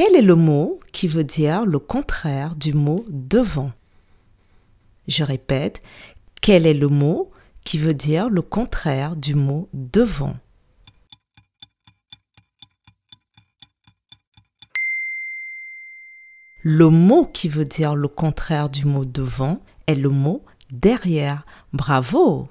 Quel est le mot qui veut dire le contraire du mot devant Je répète, quel est le mot qui veut dire le contraire du mot devant Le mot qui veut dire le contraire du mot devant est le mot derrière. Bravo